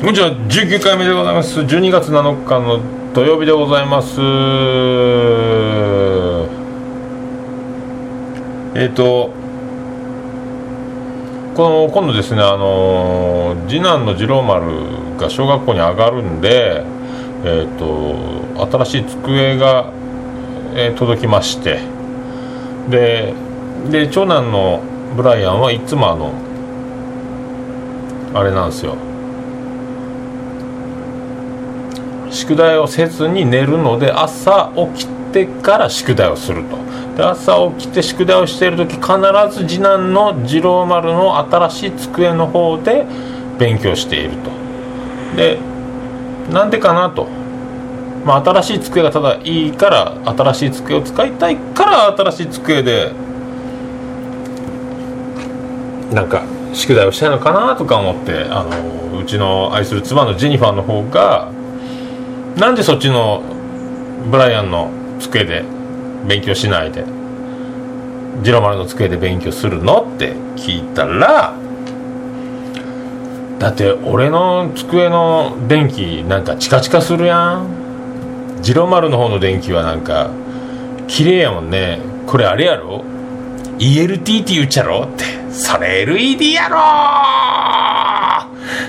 こんにちは。19回目でございます。12月7日の土曜日でございます。えっ、ー、とこの今度ですねあの次男の次郎丸が小学校に上がるんでえっ、ー、と新しい机が、えー、届きましてでで長男のブライアンはいつもあのあれなんですよ。宿題をせずに寝るので朝起きてから宿題をすると。で朝起きて宿題をしている時必ず次男の次郎丸の新しい机の方で勉強していると。でなんでかなと、まあ、新しい机がただいいから新しい机を使いたいから新しい机でなんか宿題をしたいのかなとか思ってあのうちの愛する妻のジェニファーの方がなんでそっちのブライアンの机で勉強しないでジロマルの机で勉強するのって聞いたらだって俺の机の電気なんかチカチカするやん。ジロマルの方の電気はなんか綺麗やもんね。これあれやろ？ELT って言っちゃろ？って。それ LED やろ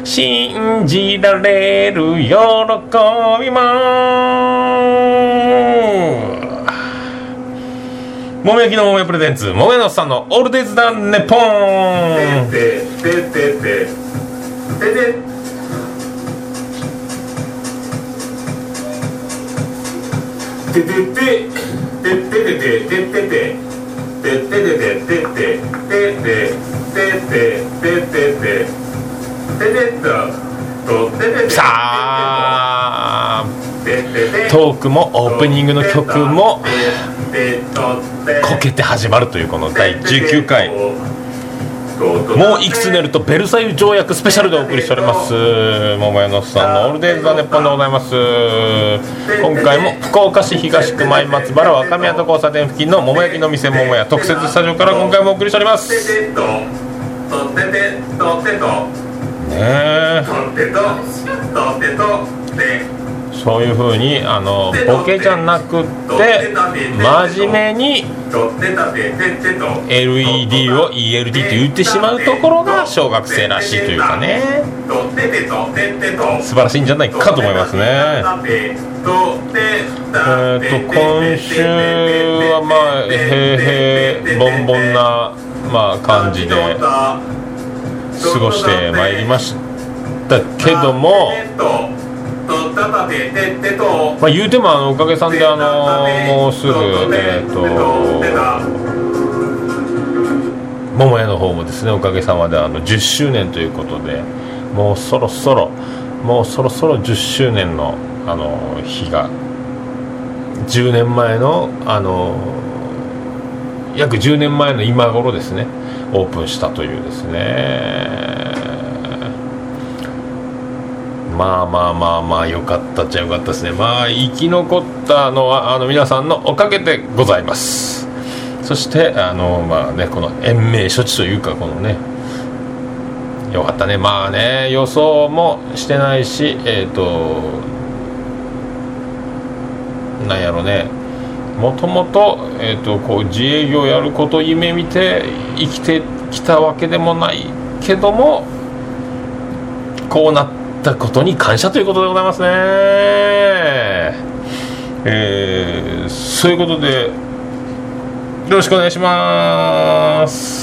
信じられる喜びももめやきのもめプレゼンツもめのさんの「オールデイズ・ダン・ネポン」でででででででででてててて。ててててててあてててトークもオープニングの曲もこけて始まるというこの第19回。もういくつ寝るとベルサイユ条約スペシャルでお送りしております。桃屋のさんのオールデイズ・ザ・ネッポンでございます。今回も福岡市東区前松原若宮と交差点付近の桃焼きの店桃屋特設スタジオから今回もお送りしておりますね。えそういう風にあのボケじゃなくって真面目に LED を ELD って言ってしまうところが小学生らしいというかね。素晴らしいんじゃないかと思いますね。えー、と今週はまあへーへーボンボンな、まあ、感じで。過ごしてまいりましたけども、まあ、言うてもあのおかげさんであのもうすぐえっ、と桃屋の方もですねおかげさまであの10周年ということでもうそろそろもうそろそろ10周年のあの日が10年前のあの約10年前の今頃ですね。オープンしたというですね。まあまあまあまあ良かったっちゃ良かったですね。まあ生き残ったのはあの皆さんのおかげでございます。そしてあのまあねこの延命処置というかこのねよかったね。まあね予想もしてないしえっ、となんやろね。もともと,、えー、とこう自営業やることを夢見て生きてきたわけでもないけどもこうなったことに感謝ということでございますね。えー、そういうことでよろしくお願いします。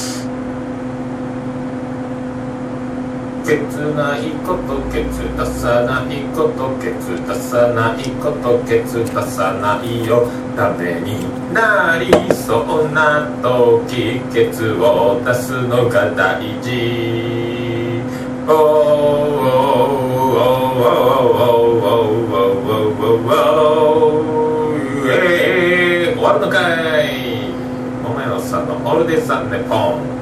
けつないことけつ出さないことけつ出さないことけつ出さないよ。ダメになりそうな時けつを出すのが大事。oh, oh, oh, 終わるのかいお前はさのオールデイさんねポン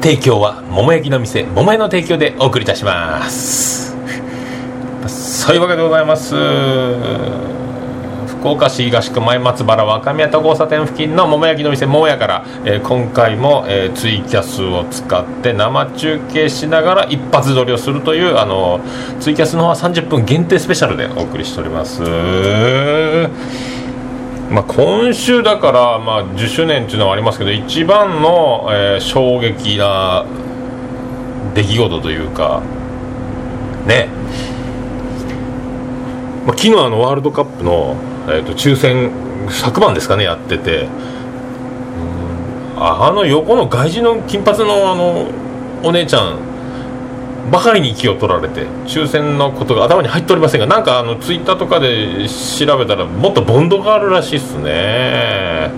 提供は桃焼きの店桃屋の提供でお送りいたします。そういうわけでございます。福岡市東区前松原若宮と交差点付近の桃焼きの店桃屋から、えー今回も、えーツイキャスを使って生中継しながら一発撮りをするというあのツイキャスの方は30分限定スペシャルでお送りしております。まあ、今週だから、まあ、10周年っていうのはありますけど一番の、えー衝撃な出来事というかね。まあ、昨日あのワールドカップの、えー、と抽選昨晩ですかねやってて。あの横の外人の金髪のあのお姉ちゃんばかりに気を取られて抽選のことが頭に入っておりませんがなんかあのツイッターとかで調べたらもっとボンドがあるらしいっすね。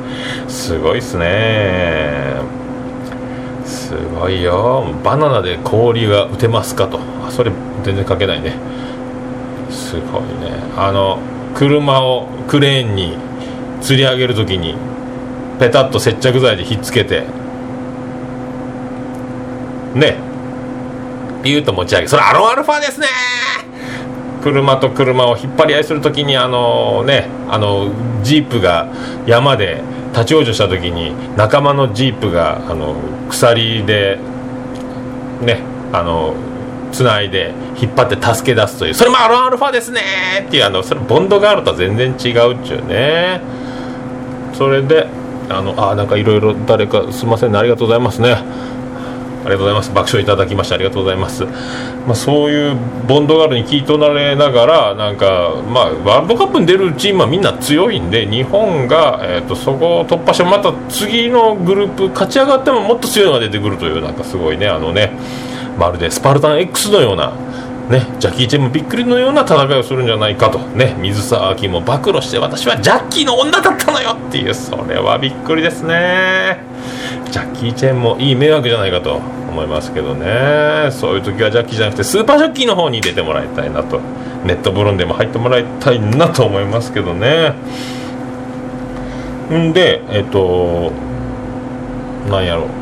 すごいっすね。すごいよ。バナナで氷が打てますかと。あそれ全然書けないね。すごいね。あの車をクレーンに吊り上げるときにペタッと接着剤でひっつけてね。ビューと持ち上げそれアロンアルファですね。車と車を引っ張り合いするときにあのねあのジープが山で立ち往生したときに仲間のジープがあの鎖でねあのつないで引っ張って助け出すというそれもアロンアルファですね。っていうあのそれボンドガールとは全然違うっちゅうね。それであのあなんかいろいろ誰かすいませんねありがとうございますね。ありがとうございます。爆笑いただきましてありがとうございます、まあ、そういうボンドガールに聞いとられながらなんか、まあ、ワールドカップに出るチームはみんな強いんで日本が、えー、とそこを突破してまた次のグループ勝ち上がってももっと強いのが出てくるというなんかすごいねあのねまるでスパルタン X のような、ね、ジャッキー・チェンもびっくりのような戦いをするんじゃないかと、ね、水沢明も暴露して私はジャッキーの女だったのよっていうそれはびっくりですね。ジャッキー・チェンもいい迷惑じゃないかと思いますけどね。そういう時はジャッキーじゃなくてスーパージャッキーの方に出てもらいたいなと。ネットブロンでも入ってもらいたいなと思いますけどね。んでえっとなんやろ。う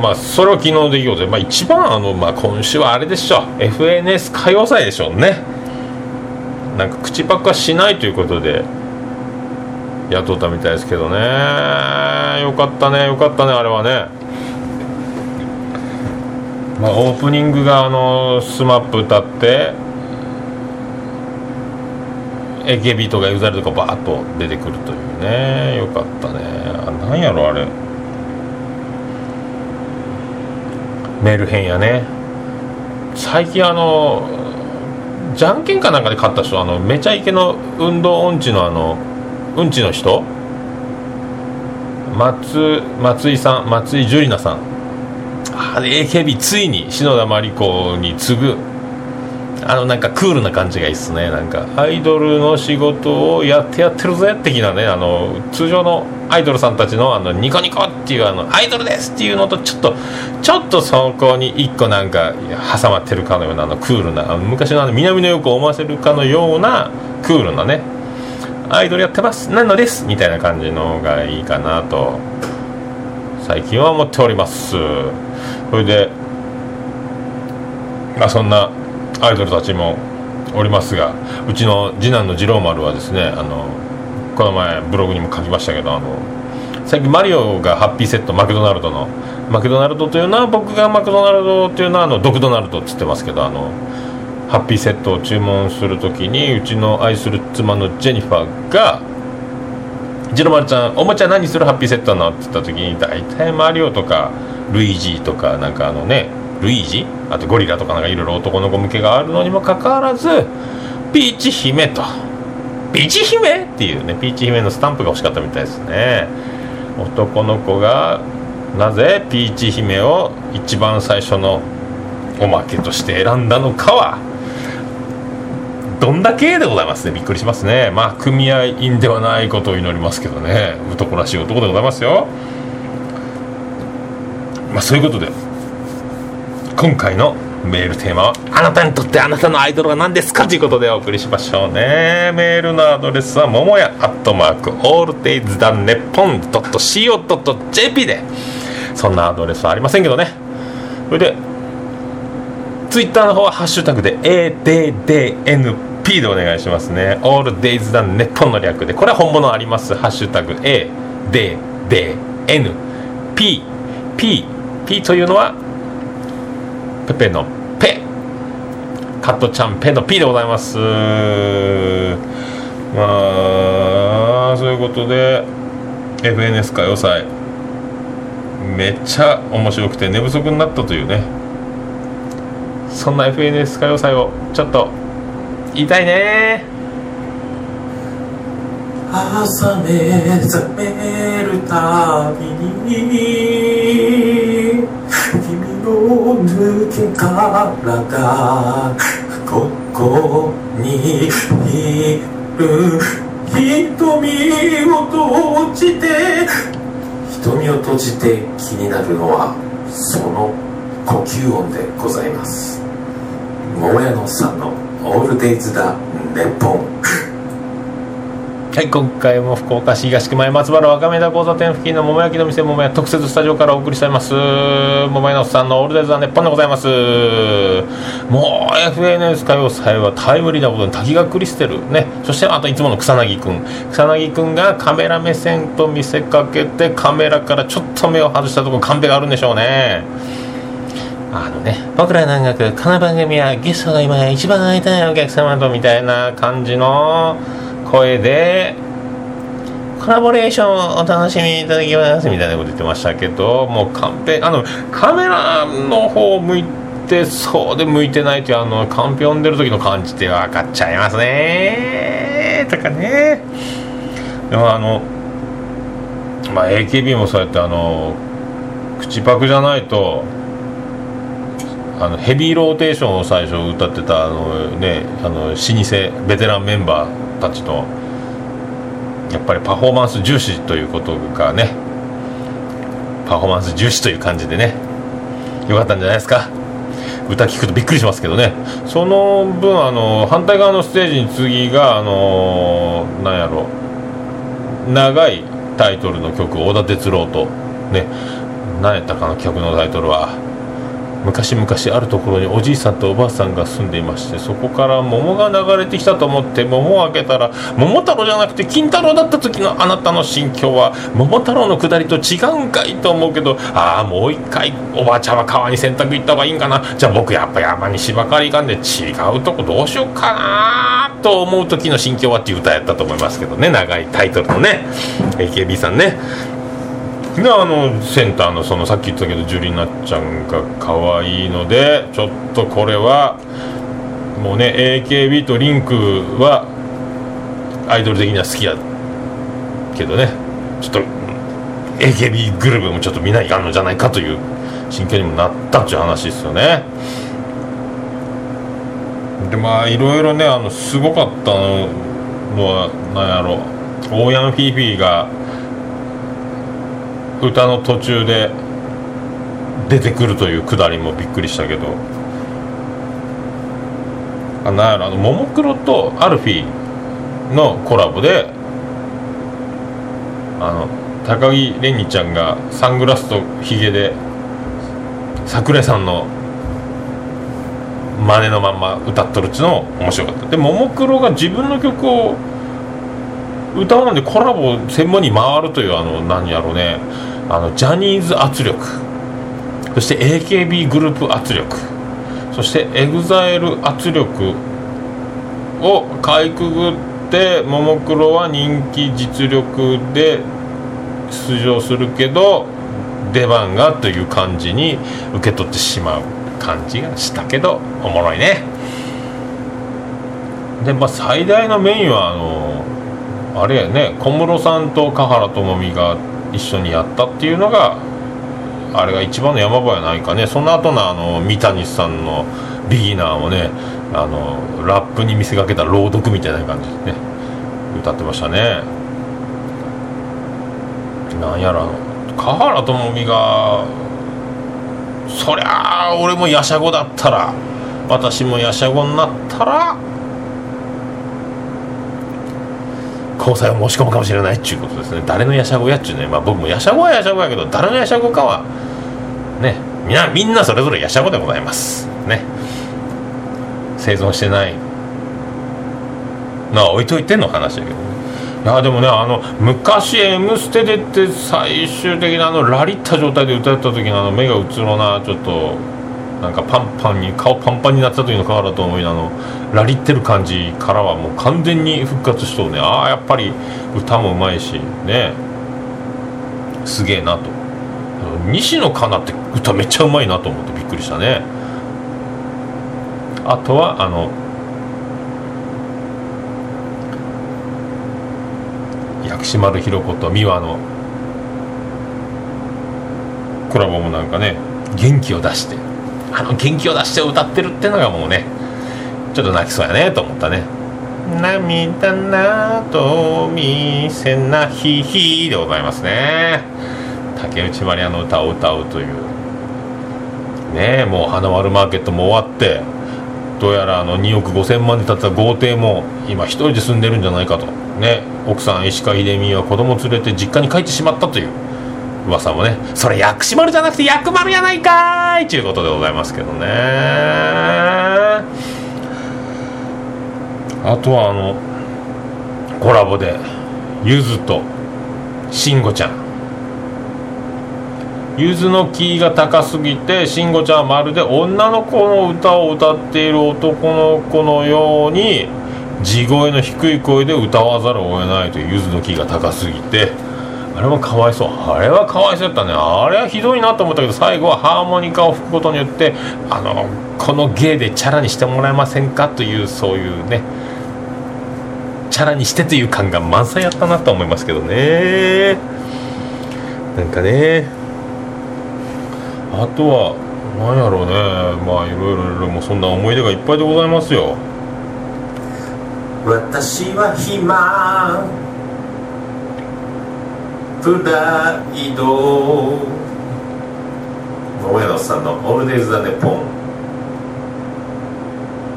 まあそれは昨日の出来事で、まあ、一番あの、まあ、今週はあれでしょ FNS 歌謡祭でしょうね。なんか口パクはしないということで雇ったみたいですけどね。よかったねよかったねあれはね。まあオープニングがあのスマップ歌って AKB とか EXILE とかバーッと出てくるというね。よかったね。あなんやろあれ。メルヘンやね。最近あのじゃんけんかなんかで勝った人あのめちゃイケの運動音痴のあのうんちの人。松松井さん松井樹里奈さん。あれ AKB ついに篠田麻里子に次ぐ。あのなんかクールな感じがいいっすね。なんかアイドルの仕事をやってやってるぜ的なねあの通常のアイドルさんたちのあのニコニコっていうあのアイドルですっていうのとちょっとちょっとそこに一個なんか挟まってるかのようなあのクールな昔のあの南の横を思わせるかのようなクールなねアイドルやってますなのですみたいな感じのがいいかなと最近は思っております。それでまあそんなアイドルたちもおりますがうちの次男の次郎丸はですねあのこの前ブログにも書きましたけどあの最近マリオがハッピーセットマクドナルドのマクドナルドというのは僕がマクドナルドというのはあのドクドナルドっつってますけどあのハッピーセットを注文するときにうちの愛する妻のジェニファーが「ジロマルちゃんおもちゃ何するハッピーセットなの?」って言った時に大体マリオとかルイージとかなんかあのねルイージ？あとゴリラとかなんかいろいろ男の子向けがあるのにもかかわらずピーチ姫とピーチ姫っていうねピーチ姫のスタンプが欲しかったみたいですね。男の子がなぜピーチ姫を一番最初のおまけとして選んだのかはどんだけでございますね。びっくりしますね。まあ組合員ではないことを祈りますけどね。男らしい男でございますよ。まあそういうことで今回のメールテーマはあなたにとってあなたのアイドルは何ですか？ということでお送りしましょうね。メールのアドレスはももやアットマークオールデイズダンネッポン .co.jp で。そんなアドレスはありませんけどね。それでツイッターの方はハッシュタグで ADDNP でお願いしますね。All Days だ日本の略で。これは本物あります。ハッシュタグ A D D N P P P というのはペペのペ。カットちゃんペの P でございます。まあそういうことで FNS 歌謡祭。めっちゃ面白くて寝不足になったというね。そんな FNS 歌謡祭をちょっと言いたいね。朝目覚めるたびに抜け殻がここにいる瞳を閉じて瞳を閉じて気になるのはその呼吸音でございます。桃屋のさんの「オールデイズだネポン」はい今回も福岡市東区前松原若宮田交差点付近の桃焼きの店桃屋特設スタジオからお送りしております。桃屋のおっさんのオールデイズ・ザ・ネッポンでございます。もう FNS 歌謡祭はタイムリーなことに滝川クリステルね。そしてあといつもの草薙くん。草薙くんがカメラ目線と見せかけてカメラからちょっと目を外したところカンペがあるんでしょうね。あのね、僕ら南学、この番組はゲストが今一番会いたいお客様とみたいな感じの声で、コラボレーションをお楽しみいただきますみたいなこと言ってましたけど、もうカンペ、あの、カメラの方向いてそうで向いてないというあの、カンペ読んでる時の感じって分かっちゃいますねとかね。でもあの、まあ AKB もそうやってあの、口パクじゃないと、あのヘビーローテーションを最初歌ってたあのねあの老舗ベテランメンバーたちのやっぱりパフォーマンス重視ということがねパフォーマンス重視という感じでねよかったんじゃないですか。歌聞くとびっくりしますけどね。その分あの反対側のステージに次があのなんやろ長いタイトルの曲小田哲郎とね何やったかな曲のタイトルは。昔々あるところにおじいさんとおばあさんが住んでいましてそこから桃が流れてきたと思って桃を開けたら桃太郎じゃなくて金太郎だった時のあなたの心境は桃太郎のくだりと違うんかいと思うけどああもう一回おばあちゃんは川に洗濯行った方がいいんかな。じゃあ僕やっぱ山に芝刈り行かんで違うとこどうしようかなと思う時の心境はっていう歌やったと思いますけどね。長いタイトルのね AKB さんね。であのセンターのそのさっき言ったけどジュリナちゃんが可愛いのでちょっとこれはもうね AKB とリンクはアイドル的には好きやけどね。ちょっと AKB グループもちょっと見ないかんのじゃないかという心境にもなったっていう話ですよね。でまあいろいろねあのすごかったのは何やろ。オーヤンフィーフィーが歌の途中で出てくるというくだりもびっくりしたけど。あなんやろあのももクロとアルフィーのコラボであの高木れにちゃんがサングラスとヒゲで桜井さんの真似のまんま歌っとるっちゅうの面白かった。でももクロが自分の曲を歌わんでコラボ専門に回るというあの何やろうね。あのジャニーズ圧力。そして AKB グループ圧力。そして EXILE 圧力をかいくぐってももクロは人気実力で出場するけど出番がという感じに受け取ってしまう感じがしたけどおもろいね。でまあ最大のメインはあのあれやね小室さんと華原朋美が一緒にやったっていうのがあれが一番の山場やないかね。その後のあの三谷さんのビギナーもねあのラップに見せかけた朗読みたいな感じでね歌ってましたね。なんやらあの華原朋美がそりゃあ俺もやしゃごだったら私もやしゃごになったら交際を申し込むかもしれないっていうことですね。誰のやしゃごやっちゅうね、まあ、僕もやしゃごはやしゃごやけど誰のやしゃごかはねみなみんなそれぞれやしゃごでございます。ね。生存してない。まあ置いといての話だけどいやでもねあの昔「M ステ」でって最終的なあのラリった状態で歌った時のあの目がうつろなちょっとなんかパンパンに顔パンパンになった時の顔だと思いあのラリってる感じからはもう完全に復活しとうね。ああやっぱり歌もうまいしね。すげえなと。西野カナって歌めっちゃうまいなと思ってびっくりしたね。あとはあの薬師丸ひろ子と美和のコラボもなんかね元気を出して。あの元気を出して歌ってるってのがもうねちょっと泣きそうやねと思ったね。涙など見せなひひでございますね。竹内まりやの歌を歌うという。ねえもう花丸マーケットも終わってどうやらあの2億5000万で建てた豪邸も今一人で住んでるんじゃないかと。ね奥さん石川秀美は子供連れて実家に帰ってしまったという噂もね。それ薬師丸じゃなくて薬丸やないかいということでございますけどね。あとはあのコラボでゆずと慎吾ちゃん。ゆずのキーが高すぎて慎吾ちゃんはまるで女の子の歌を歌っている男の子のように地声の低い声で歌わざるを得ないというゆずのキーが高すぎてあれもかわいそう。あれはかわいそうやったね。あれはひどいなと思ったけど最後はハーモニカを吹くことによってあのこの芸でチャラにしてもらえませんかというそういうねチャラにしてという感が満載やったなと思いますけどね。なんかね。あとは何やろうね。まあいろいろいろもうそんな思い出がいっぱいでございますよ。私は暇。プライド。桃屋さんの「オールデイズ・ザ・ネポン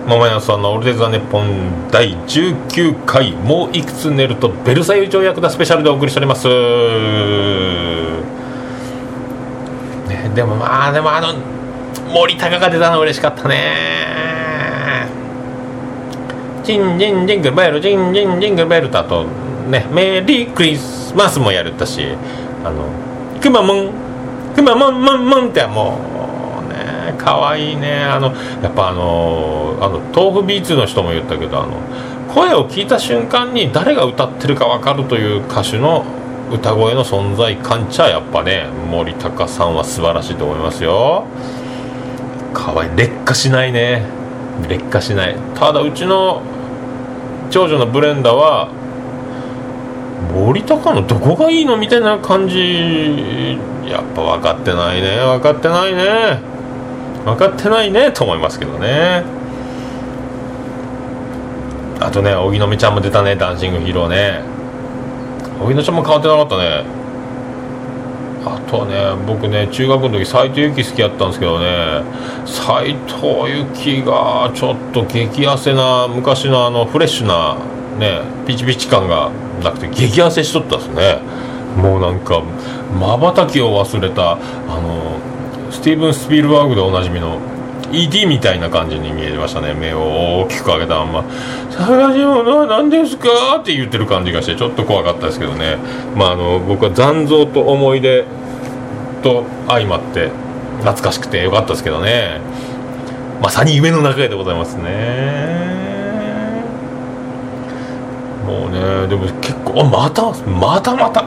桃屋さんの「オールデイズ・ザ・ネポン」第19回「もういくつ寝るとベルサイユ条約だスペシャル」でお送りしております、ね、でもまあでもあの森高が出たの嬉しかったね。ジンジンジングルベルジンジンジングルベルとあとねメリークリスマスもやるったしあのくまモンくまモンモンモンってもうね可愛いね。あのやっぱあのあの豆腐ビーツの人も言ったけどあの声を聞いた瞬間に誰が歌ってるか分かるという歌手の歌声の存在感ちゃやっぱね森高さんは素晴らしいと思いますよ。可愛い。劣化しないね。劣化しない。ただうちの長女のブレンダは森高のどこがいいのみたいな感じ。やっぱ分かってないね。分かってないね。分かってないねと思いますけどね。あとね荻野目ちゃんも出たね。ダンシングヒーローね。荻野ちゃんも変わってなかったね。あとね僕ね中学の時斎藤由貴好きやったんですけどね。斎藤由貴がちょっと激痩せな昔のあのフレッシュなねピチピチ感が。なくて激痩せしとったですね。もうなんかまばたきを忘れたあのスティーブン・スピルバーグでおなじみの ED みたいな感じに見えましたね。目を大きく開けたまま「探し物は何ですか?」って言ってる感じがしてちょっと怖かったですけどね。まああの僕は残像と思い出と相まって懐かしくてよかったですけどね。まさに夢の中でございますね。もうねでも結構あまたまたまた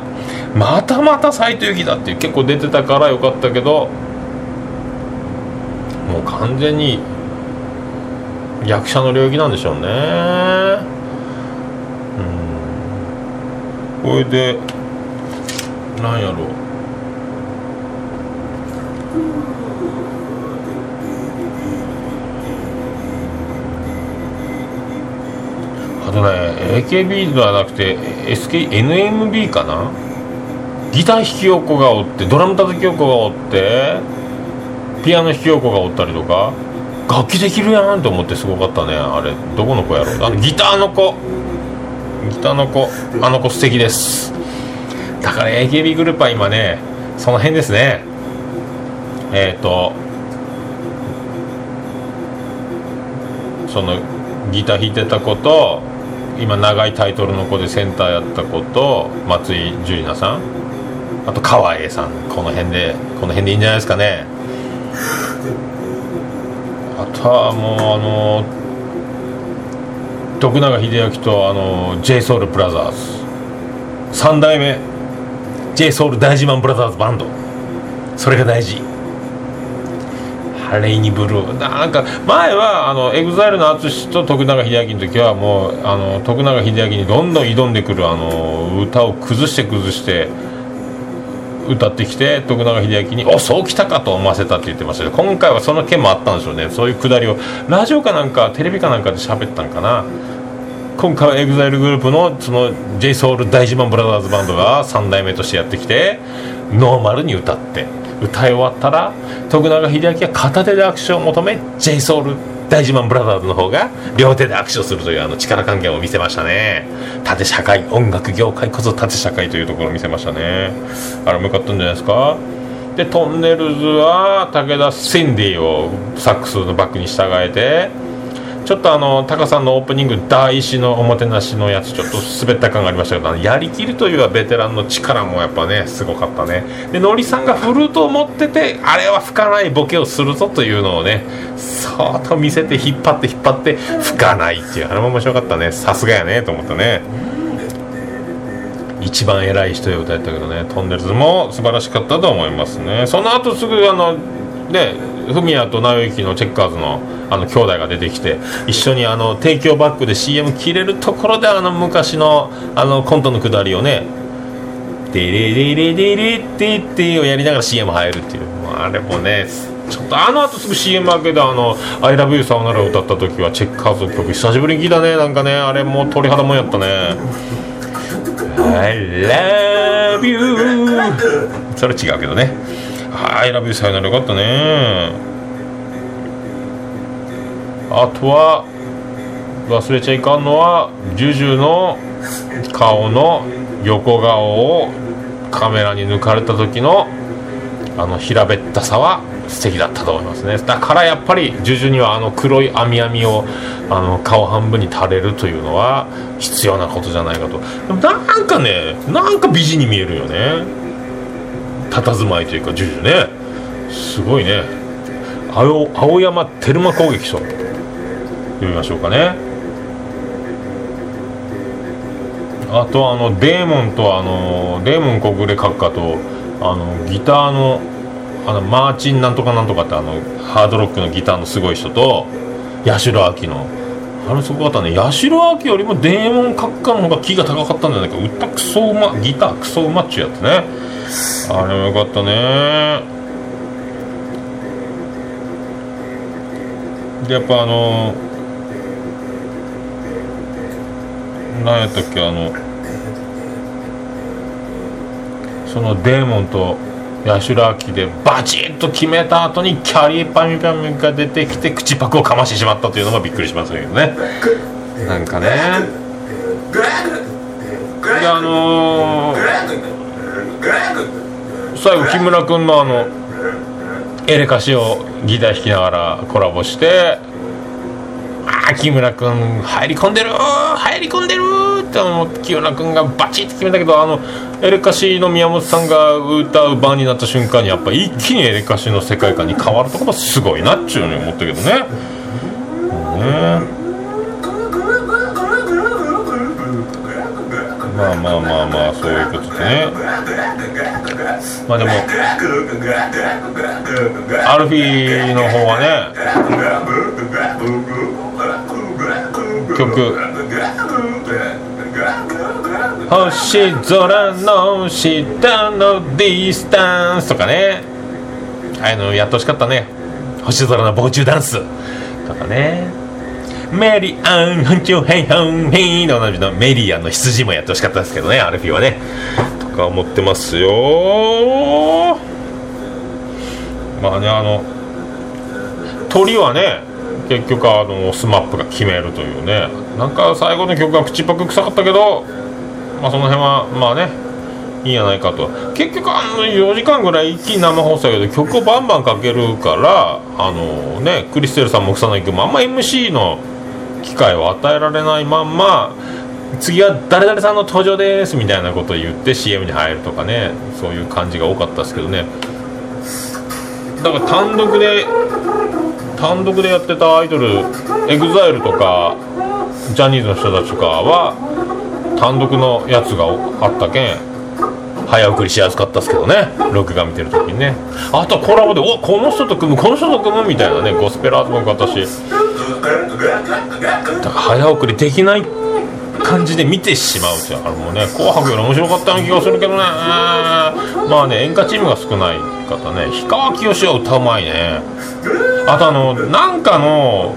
またまた斎藤由貴だっていう結構出てたからよかったけどもう完全に役者の領域なんでしょうね。うん。これでなんやろう。あとね AKB ではなくて SKNMB かな？ギター弾き横がおってドラム叩き横がおってピアノ弾き横がおったりとか楽器できるやんと思ってすごかったねあれ。どこの子やろう？あのギターの子。ギターの子。あの子素敵です。だから AKB グループは今ねその辺ですね。えっ、ー、とそのギター弾いてた子と今長いタイトルの子でセンターやった子と松井樹里奈さん。あと川栄さん。この辺でこの辺でいいんじゃないですかね。あとはもうあの徳永英明とあの j ソ o u l ブラザーズ3代目。J ソ o u l 大自慢ブラザーズバンドそれが大事。ハレイニブルー。なんか前はあのエグザイルの淳と徳永英明の時はもうあの徳永英明にどんどん挑んでくるあの歌を崩して崩して歌ってきて徳永英明に「おそうきたか」と思わせたって言ってましたけど今回はその件もあったんでしょうね。そういうくだりをラジオかなんかテレビかなんかで喋ったんかな。今回は EXILE グループのその JSOUL 大自慢ブラザーズバンドが3代目としてやってきてノーマルに歌って。歌い終わったら徳永英明は片手で握手を求め JSOUL 大自慢ブラザーズの方が両手で握手をするというあの力関係を見せましたね。縦社会音楽業界こそ縦社会というところを見せましたね。あれもよかったんじゃないですか？でトンネルズは武田シンディをサックスのバックに従えてちょっとあのタカさんのオープニング大石のおもてなしのやつちょっと滑った感がありましたけどやりきるというはベテランの力もやっぱねすごかったね。でノリさんがフルートを持っててあれは吹かないボケをするぞというのをねそーっと見せて引っ張って引っ張って吹かないっていうあれも面白かったね。さすがやねと思ったね。一番偉い人で歌ったけどねトンネルズも素晴らしかったと思いますね。その後すぐあのねフミヤと直之のチェッカーズのあの兄弟が出てきて一緒にあの提供バックで CM 切れるところであの昔のあのコントのくだりをね「デレレレレレテテ」をやりながら CM 入るっていう。もうあれもねちょっとあの後すぐ CM 明けであの「ILOVEYOU さよなら」を歌った時はチェッカーズの曲久しぶりに聴いたねなんかねあれもう鳥肌もんやったね。I love you それ違うけどね。I love you さよならよかったね。あとは忘れちゃいかんのはジュジュの顔の横顔をカメラに抜かれた時のあの平べったさは素敵だったと思いますね。だからやっぱりジュジュにはあの黒い網網をあの顔半分に垂れるというのは必要なことじゃないかと。でもなんかねなんか美人に見えるよね。佇まいというかジュジュね。すごいね。青青山テルマ攻撃と読みましょうかね。あとあのデーモンとあのデーモン小暮閣下とあのギターのあのマーチンなんとかなんとかってあのハードロックのギターのすごい人と八代亜紀の。あれすごかったね。八代亜紀よりもデーモン閣下の方がキーが高かったんじゃないか。歌クソうまギタークソうまっちゅうやつね。あれもよかったね。でやっぱあの何やったっけあのそのデーモンと八代亜紀でバチッと決めた後にキャリーパミパミが出てきて口パクをかましてしまったというのがびっくりしますけどね。なんかね。であのー、最後木村君のあのエレカシをギター弾きながらコラボしてあ木村君入り込んでる入り込んでるって思って木村君がバチッて決めたけどあのエレカシの宮本さんが歌う番になった瞬間にやっぱ一気にエレカシの世界観に変わるところがすごいなっちゅうふうに思ったけどね。ねまあまあまあまあそういうことでねまあでもアルフィーの方はね曲。星空の下のディスタンスとかね。ああいうのやってほしかったね。星空の防虫ダンスとかね。メリアン、ハンチョヘイハンヘイの同じのメリアンの羊もやってほしかったですけどね、アルフィーはね。とか思ってますよ。まあね、あの、鳥はね、結局あの、スマップが決めるというね。なんか最後の曲が口パク臭かったけど、まあその辺は、まあね、いいんやないかと結局あの4時間ぐらい一気に生放送やけど曲をバンバンかけるからあのねクリステルさんも草薙君もあんま MC の機会を与えられないまんま次は誰々さんの登場ですみたいなことを言って CM に入るとかねそういう感じが多かったですけどね。だから単独で単独でやってたアイドル EXILE とかジャニーズの人たちとかは単独のやつがあったけん早送りしやすかったですけどね録画見てる時にね。あとはコラボでおこの人と組むこの人と組むみたいなねゴスペラーズもよかったしだから早送りできない感じで見てしまうんですよあれもね「紅白」より面白かったような気がするけどね。まあね演歌チームが少ない方ね。氷川きよしは歌うまいね。あとあのなんかの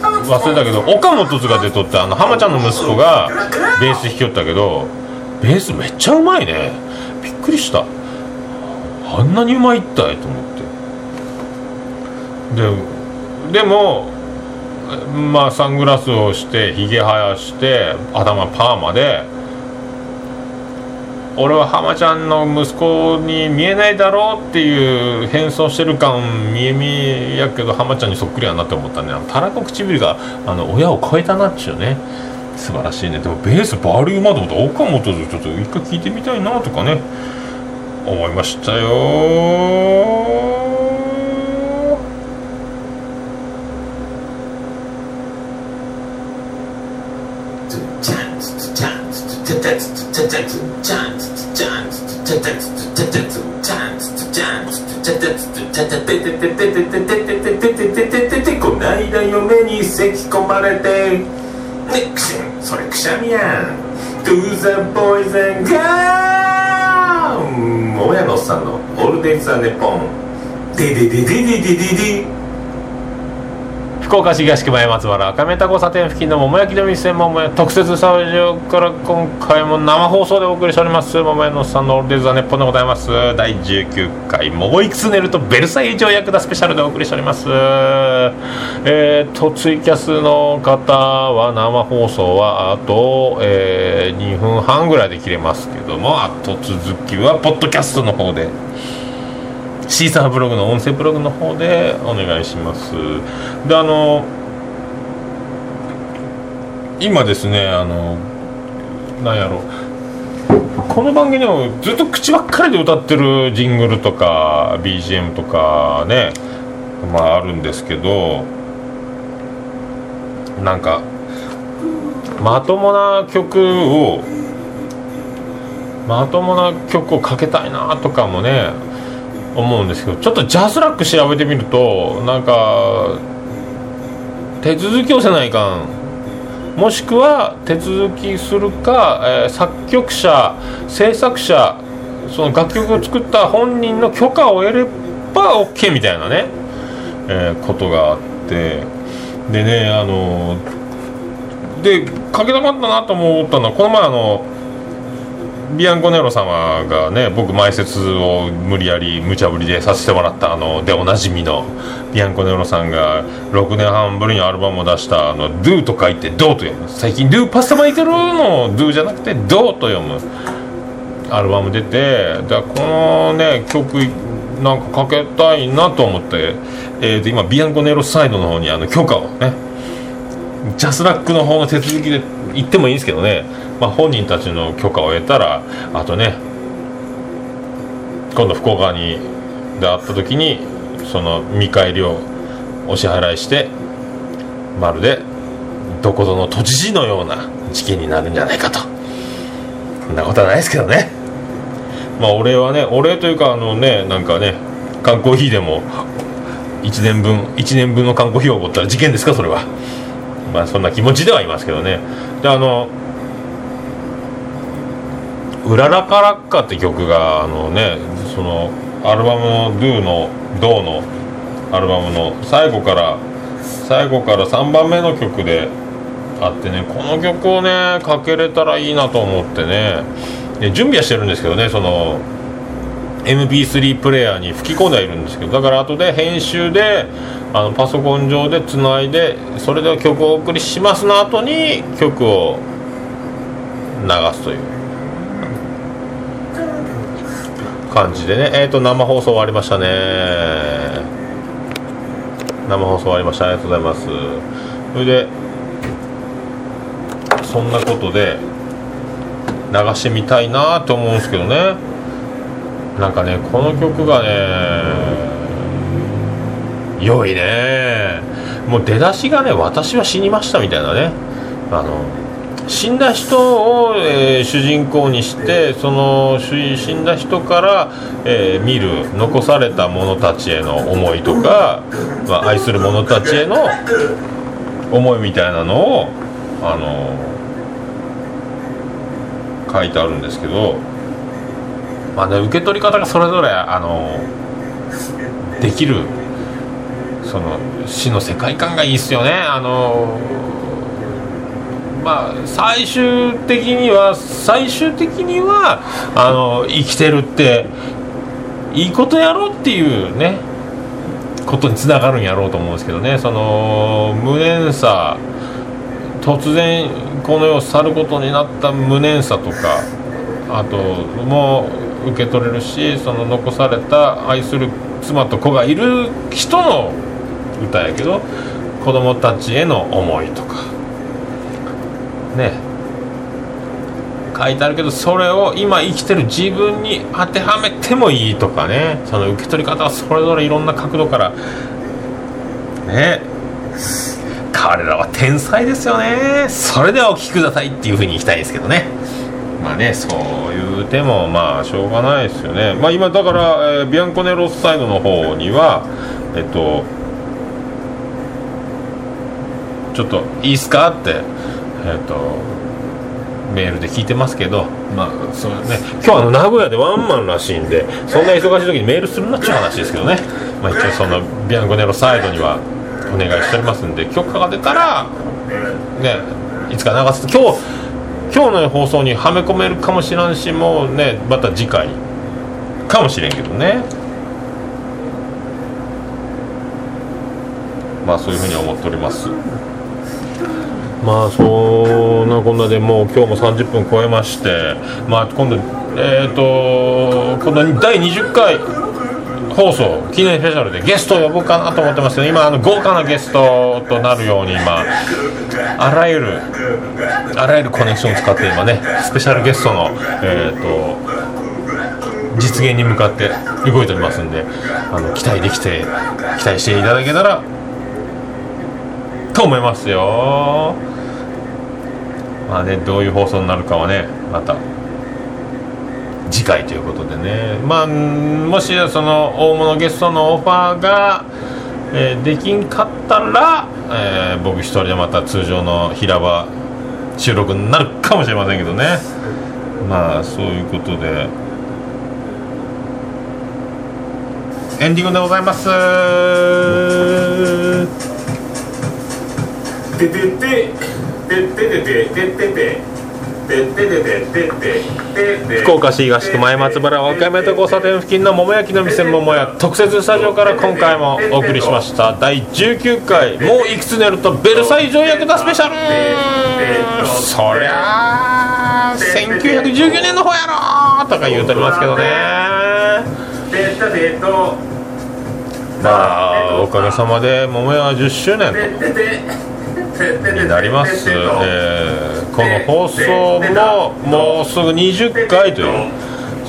忘れたけど岡本図が出とってあの浜ちゃんの息子がベース弾きよったけどベースめっちゃうまいね。びっくりした。あんなにうまいったいと思って。ででもまあサングラスをしてひげ生やして頭パーマで俺は浜ちゃんの息子に見えないだろうっていう変装してる感見え見えやけど浜ちゃんにそっくりやなって思ったね。たらこ唇があの親を超えたなっちゅうね。素晴らしいね。でもベースバリューまで思った岡本でちょっと一回聞いてみたいなとかね思いましたよこないだ嫁に咳込まれてねくしゃそれくしゃみやん To the boys and girls 親のさんのオールデイズ・ザ・ネポンデデデデデデデデ福岡市東区前松原赤目田交差点付近の桃焼きの店桃屋特設スタジオから今回も生放送でお送りしております。桃屋のさんのオールデイズ・ザ・ネッポンでございます。第19回桃いくつ寝るとベルサイユ条約だスペシャルでお送りしております。えー、とツイキャスの方は生放送はあと、えー、2分半ぐらいで切れますけどもあと続きはポッドキャストの方でシーサーブログの音声ブログの方でお願いします。であの今ですねあのなんやろ。うこの番組でもずっと口ばっかりで歌ってるジングルとか BGM とかねまああるんですけどなんかまともな曲をまともな曲をかけたいなとかもね思うんですけどちょっとジャスラック調べてみるとなんか手続きをせないかん。もしくは手続きするか、えー、作曲者制作者その楽曲を作った本人の許可を得れば OK みたいなね、えー、ことがあって。でねあのでかけたかったなと思ったのはこの前あのビアンコネロ様がね僕前説を無理やり無茶ぶりでさせてもらったあのでおなじみのビアンコネロさんが6年半ぶりにアルバムを出したあの「Do」と書いて「Do」と読む。最近「Do パスタ巻いてる」の「Do」じゃなくて「Do」と読むアルバム出てだこのね曲なんかかけたいなと思って、えー、と今ビアンコネロサイドの方にあの許可をねジャスラックの方の手続きで行ってもいいんですけどね。まあ、本人たちの許可を得たらあとね今度福岡にで会った時にその見返りをお支払いしてまるでどこぞの都知事のような事件になるんじゃないかと。そんなことはないですけどね。まあお礼はねお礼というかあのねなんかね缶コーヒーでも1年分1年分の缶コーヒーをおごったら事件ですかそれは。まあそんな気持ちではいますけどね。であの「うららかラッカ」って曲があのねそのアルバムの「Do」の「Do」のアルバムの最後から最後から3番目の曲であってねこの曲をねかけれたらいいなと思ってね。準備はしてるんですけどねその MP3 プレーヤーに吹き込んではいるんですけどだから後で編集であのパソコン上でつないでそれでは曲をお送りしますの後に曲を流すという。感じでね。えっ、ー、と生放送終わりましたね。生放送終わりました。ありがとうございます。それでそんなことで流してみたいなと思うんですけどね。なんかねこの曲がね良いね。もう出だしがね私は死にましたみたいなね。あの死んだ人を、えー、主人公にしてその死んだ人から、えー、見る残された者たちへの思いとか、まあ、愛する者たちへの思いみたいなのをあの書いてあるんですけど、まあね、受け取り方がそれぞれあのできるその死の世界観がいいっすよね。あのまあ最終的には最終的にはあの生きてるっていいことやろうっていうねことにつながるんやろうと思うんですけどね。その無念さ突然この世を去ることになった無念さとかあともう受け取れるしその残された愛する妻と子がいる人の歌やけど子供たちへの思いとか。ね。書いてあるけどそれを今生きてる自分に当てはめてもいいとかね。その受け取り方はそれぞれいろんな角度から。ね。彼らは天才ですよね。それではお聴きくださいっていうふうにいきたいですけどね。まあねそういう手もまあしょうがないですよね。まあ今だから、えー、ビアンコネロスサイドの方にはえっとちょっといいっすかって、えーと、メールで聞いてますけど、まあそうね、今日あの名古屋でワンマンらしいんでそんな忙しい時にメールするなっちゅう話ですけどね、まあ、一応そのビアンコネロサイドにはお願いしておりますんで許可が出たら、ね、いつか流す。今日今日の放送にはめ込めるかもしれんしもうねまた次回。かもしれんけどね。まあそういうふうに思っております。まあそんなこんなでもう今日も30分超えまして。まあ今度えっ、ー、と今度第20回。放送記念スペシャルでゲストを呼ぼうかなと思ってますけど今あの豪華なゲストとなるように今あらゆるあらゆるコネクションを使って今ねスペシャルゲストのえっ、ー、と実現に向かって動いておりますんであの期待できて期待していただけたらと思いますよ。まあねどういう放送になるかはねまた次回ということでね。まあもしその大物ゲストのオファーが、えー、できんかったら、えー、僕一人でまた通常の平場収録になるかもしれませんけどね。まあそういうことで。エンディングでございます。ててて福岡市東区前松原若山と交差点付近の桃焼きの店桃屋特設スタジオから今回もお送りしました第19回もういくつ寝るとベルサイユ条約だスペシャルそりゃあ1919年の方やろとか言うとりますけどねまあおかげさまで桃屋は10周年とになります、えー、この放送ももうすぐ20回という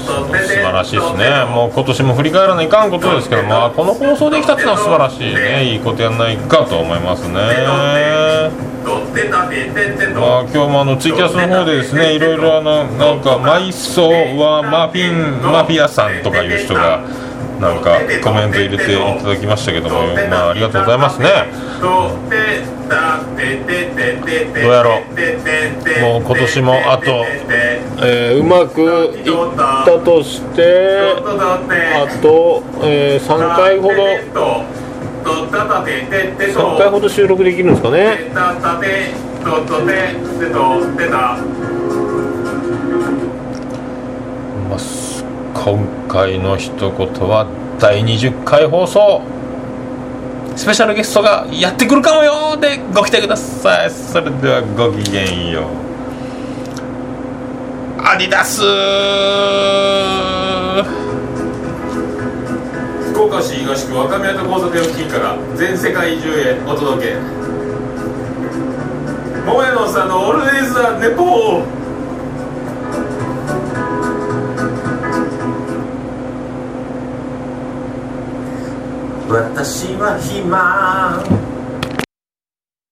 素晴らしいですね。もう今年も振り返らないかんことですけど、まあ、この放送できたっていうのは素晴らしいね。いいことやんないかと思いますね。まあ、今日もあのツイキャスの方でですねいろいろあのなんか埋葬はマフィンマフィアさんとかいう人がなんかコメント入れていただきましたけどもまあありがとうございますね。どうやろう。もう今年もあと、えー、うまくいったとしてあと、えー、3回ほど3回ほど収録できるんですかね。ま今回の一言は第20回放送。スペシャルゲストがやってくるかもよでご期待ください。それではごきげんよう。アディダス福岡市東区若宮と交差点付近から全世界中へお届け。桃屋のさんのオールデイズ・ザ・ネポー。私は暇。